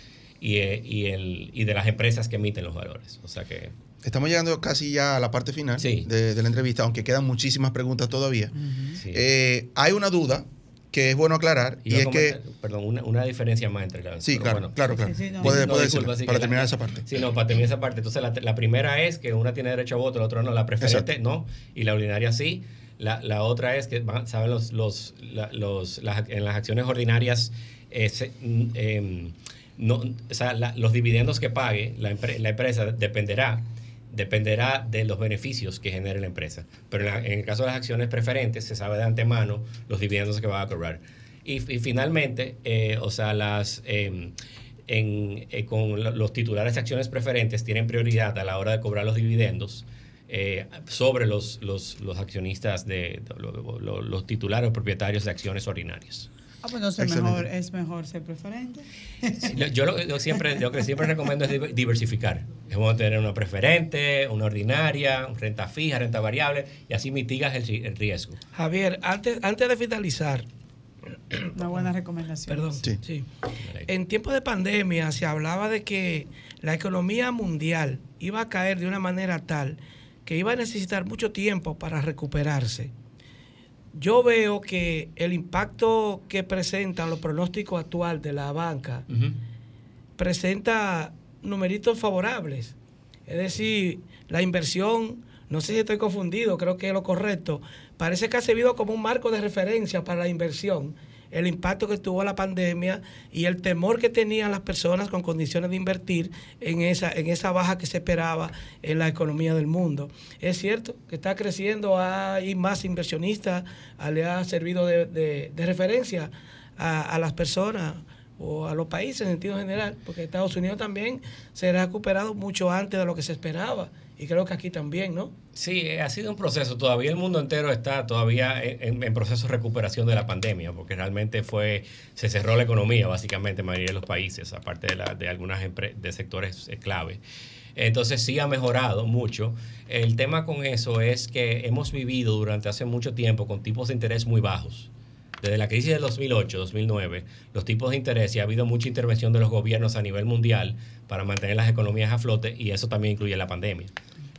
y, eh, y, el, y de las empresas que emiten los valores. O sea que.
Estamos llegando casi ya a la parte final de, la entrevista, aunque quedan muchísimas preguntas todavía. Eh, hay una duda que es bueno aclarar y, es que
perdón una, una, diferencia más entre las
sí claro claro claro. Puede, para terminar esa parte.
Sí no para terminar esa parte. Entonces la, la, primera es que una tiene derecho a voto la otra no la preferente no y la ordinaria sí. La, la otra es que saben los los, los en las acciones ordinarias eh, em, no, o sea, los dividendos que pague la, la empresa dependerá dependerá de los beneficios que genere la empresa. Pero en, el caso de las acciones preferentes, se sabe de antemano los dividendos que va a cobrar. Y, finalmente, eh, o sea, las, em, eh, con los titulares de acciones preferentes tienen prioridad a la hora de cobrar los dividendos. Eh, sobre los, los, accionistas de, los titulares o propietarios de acciones ordinarias.
Ah, pues entonces mejor, es mejor ser preferente.
yo lo, siempre, lo que siempre recomiendo es diversificar. Es bueno tener una preferente, una ordinaria, renta fija, renta variable, y así mitigas el, riesgo.
Javier, antes, antes de finalizar,
una buena recomendación.
Perdón. Sí. En tiempos de pandemia se hablaba de que la economía mundial iba a caer de una manera tal que iba a necesitar mucho tiempo para recuperarse yo veo que el impacto que presentan los pronósticos actuales de la banca presenta numeritos favorables. Es decir, la inversión, no sé si estoy confundido, creo que es lo correcto, parece que ha servido como un marco de referencia para la inversión el impacto que tuvo la pandemia y el temor que tenían las personas con condiciones de invertir en esa, en esa baja que se esperaba en la economía del mundo. Es cierto que está creciendo, hay más inversionistas, le ha servido de, referencia a, las personas o a los países en sentido general, porque Estados Unidos también se ha recuperado mucho antes de lo que se esperaba y creo que aquí también, ¿no?
Sí, eh, ha sido un proceso. Todavía el mundo entero está todavía en, proceso de recuperación de la pandemia, porque realmente fue se cerró la economía básicamente en mayoría de los países, aparte de, la, de algunas de sectores eh, clave. Entonces sí ha mejorado mucho. El tema con eso es que hemos vivido durante hace mucho tiempo con tipos de interés muy bajos. Desde la crisis del 2008, 2009, los tipos de interés y ha habido mucha intervención de los gobiernos a nivel mundial para mantener las economías a flote y eso también incluye la pandemia.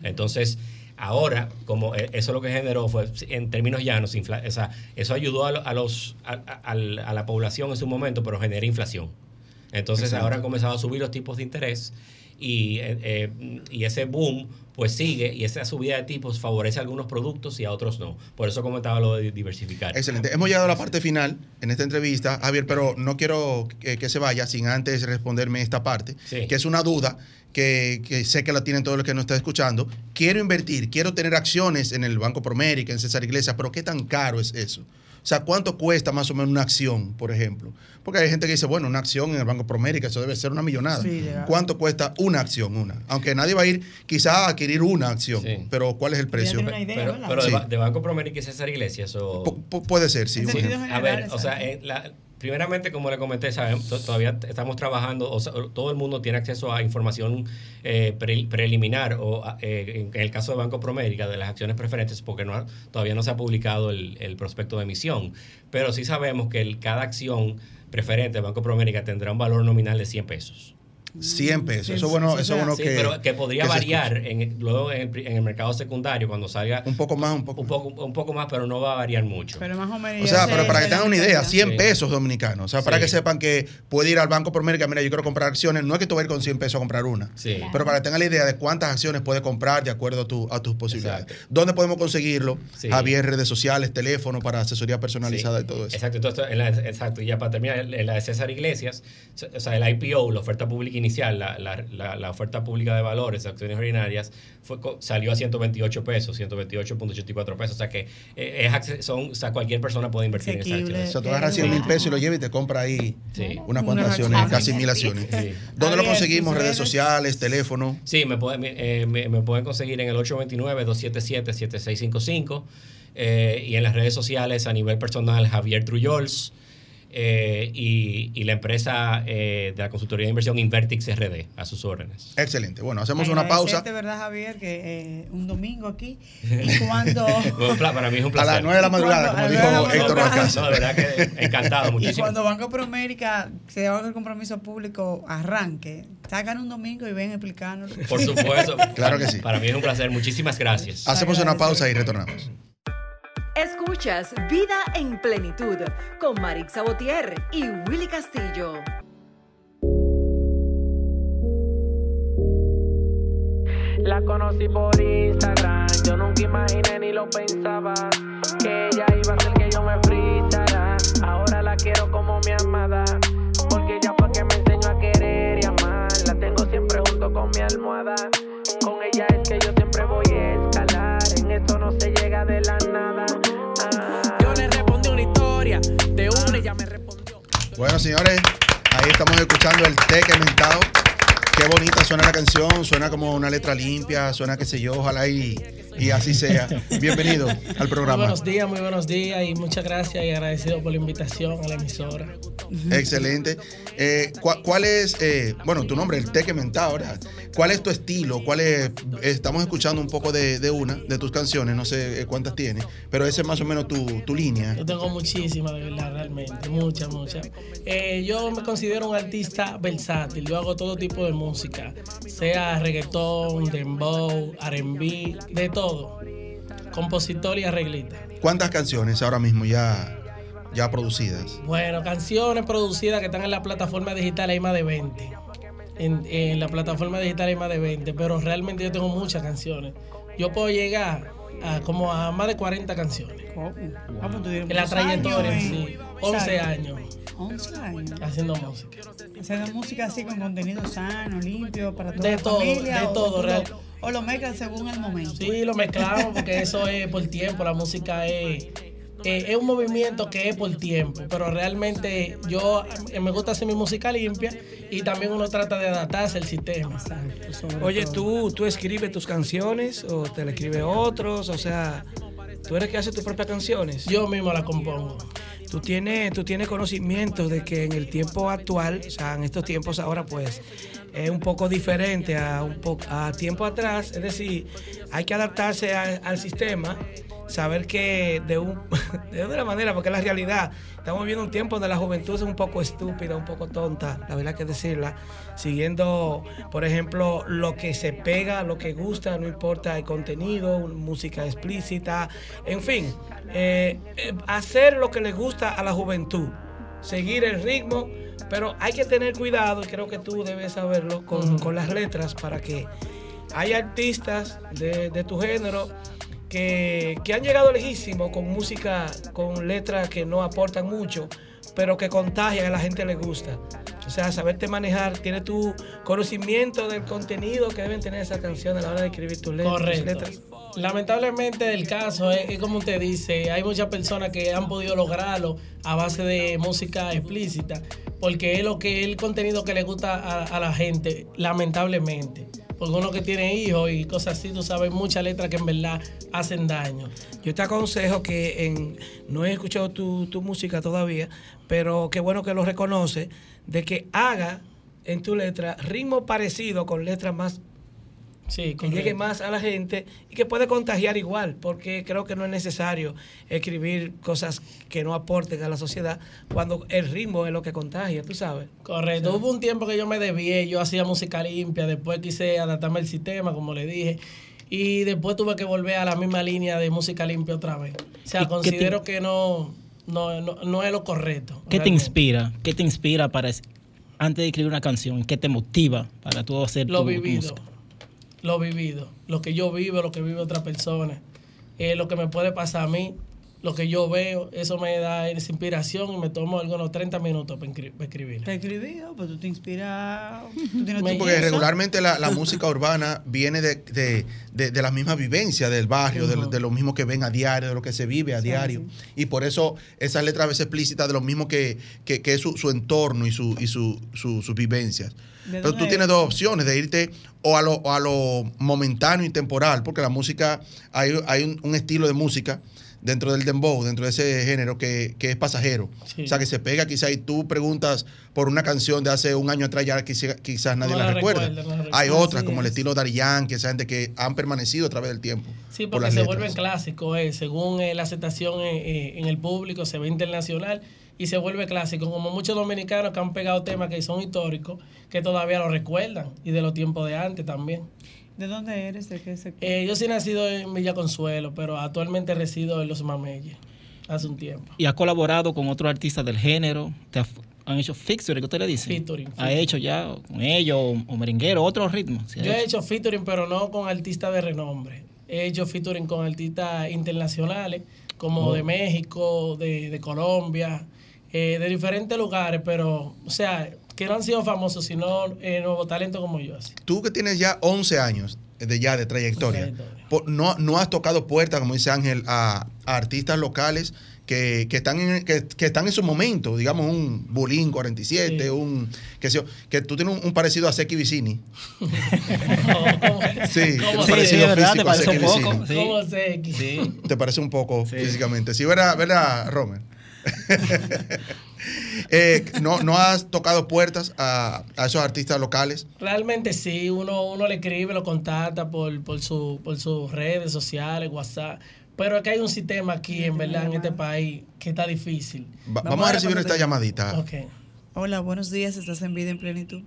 Entonces, ahora, como e, eso lo que generó fue, en términos llanos, o sea, eso ayudó a, los, a, la población en su momento, pero genera inflación. Entonces, ahora han comenzado a subir los tipos de interés y, eh, eh, y ese boom pues sigue y esa subida de tipos favorece a algunos productos y a otros no. Por eso comentaba lo de diversificar.
Excelente. Hemos llegado a la parte final en esta entrevista, Javier, pero no quiero que, se vaya sin antes responderme esta parte, que es una duda que, sé que la tienen todos los que nos están escuchando. Quiero invertir, quiero tener acciones en el Banco Promérica, en César Iglesias, pero ¿qué tan caro es eso? O sea, ¿cuánto cuesta más o menos una acción, por ejemplo? Porque hay gente que dice, bueno, una acción en el Banco Promérica, eso debe ser una millonada. ¿Cuánto cuesta una acción, una? Aunque nadie va a ir quizá a adquirir una acción, pero ¿cuál es el precio?
pero, pero de, Banco Promérica y César Iglesias, o...
puede ser, sí.
a ver, o sea, la, primeramente, como le comenté, sabemos, todavía estamos trabajando, o todo el mundo tiene acceso a información eh, preliminar, o eh, en el caso de Banco Promérica, de las acciones preferentes, porque no, todavía no se ha publicado el, prospecto de emisión. Pero sí sabemos que cada acción preferente de Banco Promérica tendrá un valor nominal de 100 pesos.
100 pesos. Eso, bueno, eso bueno que.
Pero que podría variar en, luego en el, mercado secundario cuando salga.
Un poco más, un poco.
Un poco, un poco más, pero no va a variar mucho.
Pero más o menos.
O sea, pero para que tengan una idea, 100 pesos dominicanos. O sea, para que sepan que puede ir al banco por América, mira, yo quiero comprar acciones. No es que tú vayas con 100 pesos a comprar una. Sí. Pero para que tengan la idea de cuántas acciones puede comprar de acuerdo a, tu, a tus posibilidades. ¿Dónde podemos conseguirlo? Javier, redes sociales, teléfono para asesoría personalizada y todo eso.
Exacto. Entonces, exacto. Y ya para terminar, en la de César Iglesias, o sea, el IPO, la oferta pública inicial, la, la la, oferta pública de valores de acciones ordinarias fue, salió a 128 pesos, 128.84 pesos. O sea que eh, es, son, o sea, cualquier persona puede invertir en esas acciones.
O sea, tú agarras 100 mil pesos y lo llevas y te compra ahí unas cuantas acciones, casi mil acciones. ¿Dónde lo conseguimos? ¿Redes sociales, teléfono?
Sí, me, pueden, eh, me, me pueden conseguir en el 829-277-7655 eh, y en las redes sociales a nivel personal Javier Trujols. Eh, y, la empresa eh, de la consultoría de inversión Invertix RD a sus órdenes.
Excelente. Bueno, hacemos una pausa.
de verdad, Javier, que eh, un domingo aquí [laughs] y cuando...
para mí es un placer.
A las 9 de la madrugada, como dijo Héctor
Alcázar. No, de verdad que encantado, [laughs] muchísimo.
Y cuando Banco Proamérica se haga el compromiso público arranque, sacan un domingo y ven explicando.
Por supuesto. [laughs]
claro que sí.
Para mí es un placer. Muchísimas gracias.
Hacemos una pausa y retornamos.
Escuchas Vida en Plenitud con Marix Sabotier y Willy Castillo.
La conocí por Instagram, yo nunca imaginé ni lo pensaba que ella iba a ser que yo me frizara. Ahora la quiero como mi amada, porque ella fue que me enseñó a querer y amar. La tengo siempre junto con mi almohada. Con ella es que yo siempre voy a escalar, en esto no se llega de la nada.
Bueno, señores, ahí estamos escuchando el té que. Qué bonita suena la canción, suena como una letra limpia, suena qué sé yo, ojalá y, y así sea. [laughs] Bienvenido al programa.
Muy buenos días, muy buenos días y muchas gracias y agradecido por la invitación a la emisora.
Excelente. Eh, ¿cuál, es, eh, bueno, tu nombre, el té que mentado, ¿verdad? ¿Cuál es tu estilo? ¿Cuál es, estamos escuchando un poco de, una de tus canciones, no sé eh, cuántas tienes, pero esa es más o menos tu, línea.
Yo tengo muchísimas, de verdad, realmente, muchas, muchas. Eh, yo me considero un artista versátil, yo hago todo tipo de música, sea reggaetón, dembow, R&B, de todo, compositor y arreglista.
¿Cuántas canciones ahora mismo ya, ya producidas?
Bueno, canciones producidas que están en la plataforma digital hay más de 20 en, la plataforma digital hay más de 20, pero realmente yo tengo muchas canciones. Yo puedo llegar a como a más de 40 canciones. Oh, en la trayectoria, sí. 11 años.
11 años.
Haciendo música.
Haciendo música así con contenido sano, limpio, para toda
de
la
todo,
familia.
De todo, real.
O lo mezclan según el momento.
Sí, lo mezclamos porque eso es por tiempo. La música es eh, es un movimiento que es por tiempo, pero realmente yo eh, me gusta hacer mi música limpia y también uno trata de adaptarse al sistema.
Oye, ¿tú, ¿tú escribes tus canciones o te la escribe otros? O sea, ¿tú eres que hace tus propias canciones?
Yo mismo las compongo.
Tú tienes, tú tienes conocimiento de que en el tiempo actual, o sea, en estos tiempos ahora, pues es un poco diferente a, un poco a tiempo atrás. Es decir, hay que adaptarse al sistema saber que de, un, [laughs] de una manera, porque es la realidad, estamos viviendo un tiempo donde la juventud es un poco estúpida, un poco tonta, la verdad que decirla, siguiendo, por ejemplo, lo que se pega, lo que gusta, no importa el contenido, música explícita, en fin, eh, eh, hacer lo que le gusta a la juventud, seguir el ritmo, pero hay que tener cuidado, y creo que tú debes saberlo, con, con las letras para que haya artistas de, de tu género que, han llegado lejísimo con música, con letras que no aportan mucho, pero que contagian, a la gente le gusta. O sea, saberte manejar, tiene tu conocimiento del contenido que deben tener esas canciones a la hora de escribir tus letras.
Lamentablemente el caso es, es como usted dice, hay muchas personas que han podido lograrlo a base de música explícita, porque es lo que es el contenido que le gusta a, a la gente, lamentablemente. Porque uno que tiene hijos y cosas así, tú sabes, muchas letras que en verdad hacen daño.
Yo te aconsejo que en, no he escuchado tu, tu música todavía, pero qué bueno que lo reconoce, de que haga en tu letra ritmo parecido con letras más
Sí,
que llegue más a la gente y que puede contagiar igual, porque creo que no es necesario escribir cosas que no aporten a la sociedad cuando el ritmo es lo que contagia, tú sabes.
Correcto. Hubo un tiempo que yo me desvié, yo hacía música limpia, después quise adaptarme al sistema, como le dije, y después tuve que volver a la misma línea de música limpia otra vez. O sea,
¿Y qué te-
considero que no, no, no, no es lo correcto.
¿Qué te inspira? ¿Qué te inspira para es- antes de escribir una canción? ¿Qué te motiva para tú hacer
Lo
tu- tu
vivido.
música?
Lo vivido. Lo que yo vivo, lo que vive otra persona. Eh, lo que me puede pasar a mí, lo que yo veo, eso me da esa inspiración y me tomo algunos 30 minutos para para escribir.
Te escribí, oh, pues tú te inspiras. Tú tienes
Me-
tu
Porque regularmente la, la [laughs] música urbana viene de, de, de, de las mismas vivencias del barrio, de,
Ujú.
de lo mismo que ven a diario, de lo que se vive a
Sí,
diario. Y por eso esas letras a veces explícitas de lo mismo que, que, que es su, su entorno y, su, y su, su- sus vivencias.
¿De
Pero tú tienes
es?
dos opciones, de irte o a lo, o a lo momentáneo y temporal, porque la música, hay, hay un, un estilo de música dentro del dembow, dentro de ese género que, que es pasajero.
Sí.
O sea, que se pega quizá y tú preguntas por una canción de hace un año atrás, ya quizá- quizás nadie
No
la,
la
recuerda.
recuerda, no la
Hay
recuerda.
otras, como el
es.
estilo Daddy Yankee, esa gente que han permanecido a través del tiempo.
Sí,
por
porque se
letras.
vuelven clásicos, eh, según eh, la aceptación eh, eh, en el público, se ve internacional y se vuelve clásico, como muchos dominicanos que han pegado temas que son históricos, que todavía lo recuerdan, y de los tiempos de antes también.
¿De dónde eres? ¿De qué sector?
Eh, yo sí he nacido en Villa Consuelo, pero actualmente resido en Los Mameyes, hace un tiempo.
¿Y has colaborado con otros artistas del género? ¿Te ha- han hecho featuring, ¿qué usted le dice?
Featuring,
¿Ha
featuring.
hecho ya con ellos o, o merenguero, otros ritmos? ¿Se ha
Yo he
hecho?
hecho featuring, pero no con artistas de renombre. He hecho featuring con artistas internacionales, como
Oh.
de México, de, de Colombia, eh, de diferentes lugares, pero, o sea, que no han sido famosos, sino eh, nuevos talentos como yo. Así.
Tú que tienes ya 11 años de ya de trayectoria,
Trayectoria.
por- no, no has tocado puertas, como dice Ángel, a, a artistas locales que, que están en, que, que están en su momento, digamos un Bulín 47,
Sí.
un que, sé yo, que tú tienes un, un parecido a Seki Vicini. [laughs] [laughs]
¿Cómo,
Sí,
cómo
un
Sí,
sé?
sí,
parecido
verdad,
físico
te
a
parece
Seki
un poco.
Vicini.
Sí.
¿Cómo sé?
Sí.
Te parece un poco
Sí.
físicamente. Sí, ¿verdad, verdad Romer? [laughs] Eh, no, no has tocado puertas a, a esos artistas locales.
Realmente sí, uno, uno le escribe, lo contacta por, por, su, por sus redes sociales, WhatsApp. Pero es que hay un sistema aquí, en verdad, en este país, que está difícil.
Va-
Vamos
vamos,
a
a recibir esta llamadita.
Hola, buenos días. ¿Estás en vida en plenitud?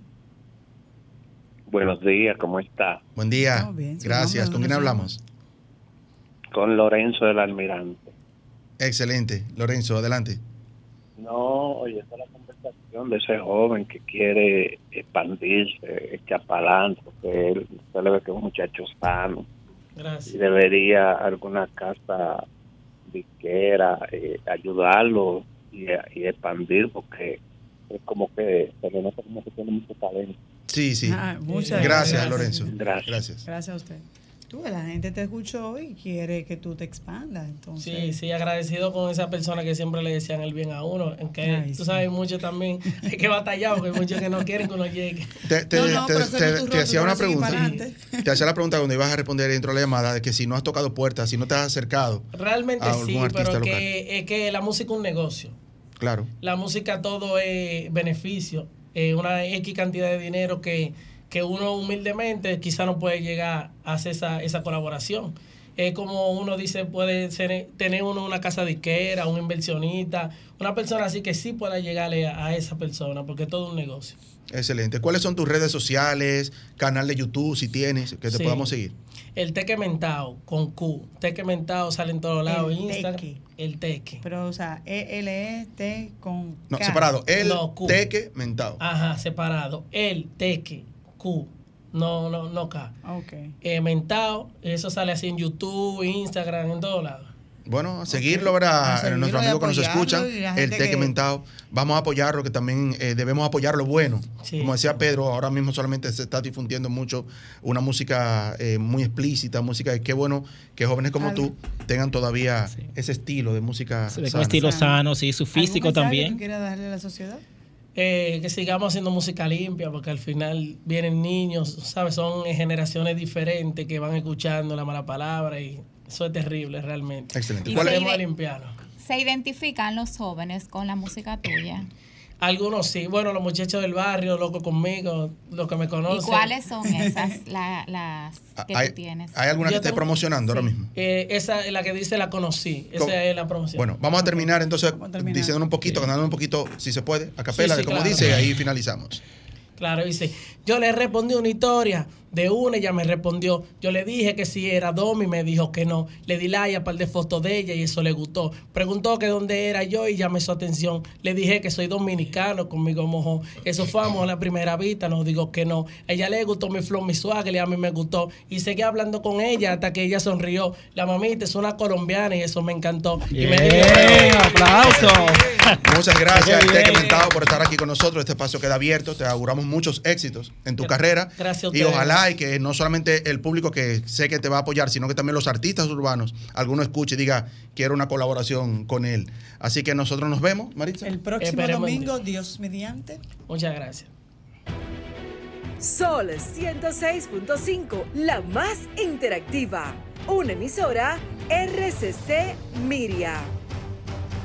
Buenos días, ¿cómo está?
Buen día.
Estamos bien. ¿Su
Gracias. ¿Con quién
¿Dónde se
hablamos?
Con Lorenzo del Almirante.
Excelente. Lorenzo, adelante.
No, oye, esta es la conversación de ese joven que quiere expandirse, echar para adelante, porque él, usted le ve que es un muchacho sano y
Gracias.
debería alguna casa disquera eh, ayudarlo y, y expandir, porque es como que se le nota como que tiene mucho talento.
Sí, sí.
Ah, muchas
Gracias,
gracias.
Lorenzo.
Gracias.
Gracias.
Gracias a usted. Tú, la gente te escuchó y quiere que tú te expandas. Entonces,
Sí, sí, agradecido con esa persona que siempre le decían el bien a uno. Aunque
Ay,
tú
sí.
sabes, mucho también [laughs] hay que batallar porque hay muchos que no quieren que uno llegue.
Te, te-
No, no,
te-
rol,
hacía una pregunta. Te hacía la pregunta cuando ibas a responder dentro de la llamada de que si no has tocado puertas, si no te has acercado.
Realmente
a
sí, pero que, es que la música es un negocio.
Claro.
La música todo es beneficio, eh, una X cantidad de dinero que, que uno humildemente quizá no puede llegar a hacer esa, esa colaboración. Es como uno dice, puede ser, tener uno una casa disquera, un inversionista, una persona así que sí pueda llegarle a, a esa persona, porque es todo un negocio.
Excelente. ¿Cuáles son tus redes sociales, canal de YouTube, si tienes, que te
Sí.
podamos seguir?
El teque mentao con Q. Teque mentao sale en todos lados.
El
Instagram.
teque.
El teque.
Pero, o sea, E-L-E-T con
No,
K.
separado. El
No, Q.
teque mentado.
Ajá, separado. El teque Q. No, no, no K.
Ok.
eh, mentao, eso sale así en YouTube, Instagram, en todos lados.
Bueno, a seguirlo, ¿verdad?
A
Nuestros amigos que nos escuchan,
la
el Teque
que-
Mentao. Vamos a apoyarlo, que también eh, debemos apoyar lo bueno.
Sí.
Como decía Pedro, ahora mismo solamente se está difundiendo mucho una música eh, muy explícita, música de qué bueno que jóvenes como
Algo-
tú tengan todavía ese estilo de música.
Se ve con
sana.
estilo sano, sí, su físico
¿Algún mensaje
también.
que quiera darle a la sociedad?
Eh, que sigamos haciendo música limpia, porque al final vienen niños, ¿sabes? Son generaciones diferentes que van escuchando la mala palabra y eso es terrible realmente.
Excelente.
Y
¿Cuál es?
queremos limpiarlo.
¿Se identifican los jóvenes con la música tuya?
Algunos sí, bueno, los muchachos del barrio, loco conmigo, los que me conocen.
¿Y cuáles son [laughs] esas la- las que
¿Hay,
tú tienes?
hay alguna
Yo
que esté promocionando ahora mismo?
Eh, esa es la que dice la conocí, esa
¿Cómo?
es la promoción.
Bueno, vamos a terminar entonces
Vamos a terminar.
diciendo un poquito, ganando un poquito, si se puede, a capela,
Sí, sí,
de como
claro.
dice, y ahí finalizamos.
Claro, dice, yo le respondí una historia de una, ella me respondió. Yo le dije que si era Domi, me dijo que no. Le di like a par de fotos de ella y eso le gustó. Preguntó que dónde era yo y llamé su atención. Le dije que soy dominicano, conmigo mojó. Eso fue amor a la primera vista, no digo que no. A ella le gustó mi flow, mi swagger y a mí me gustó. Y seguí hablando con ella hasta que ella sonrió. La mamita es una colombiana y eso me encantó. Y me dijo,
aplauso.
Muchas gracias, Teque
bien.
Mentao, por estar aquí con nosotros. Este espacio queda abierto. Te auguramos muchos éxitos en tu carrera.
gracias a
Y
ustedes.
ojalá y que no solamente el público que sé que te va a apoyar, sino que también los artistas urbanos, alguno escuche y diga, quiero una colaboración con él. Así que nosotros nos vemos, Maritza.
El próximo
Esperemos
domingo, Dios mediante.
muchas gracias.
Sol 106.5, la más interactiva. Una emisora RCC Miria.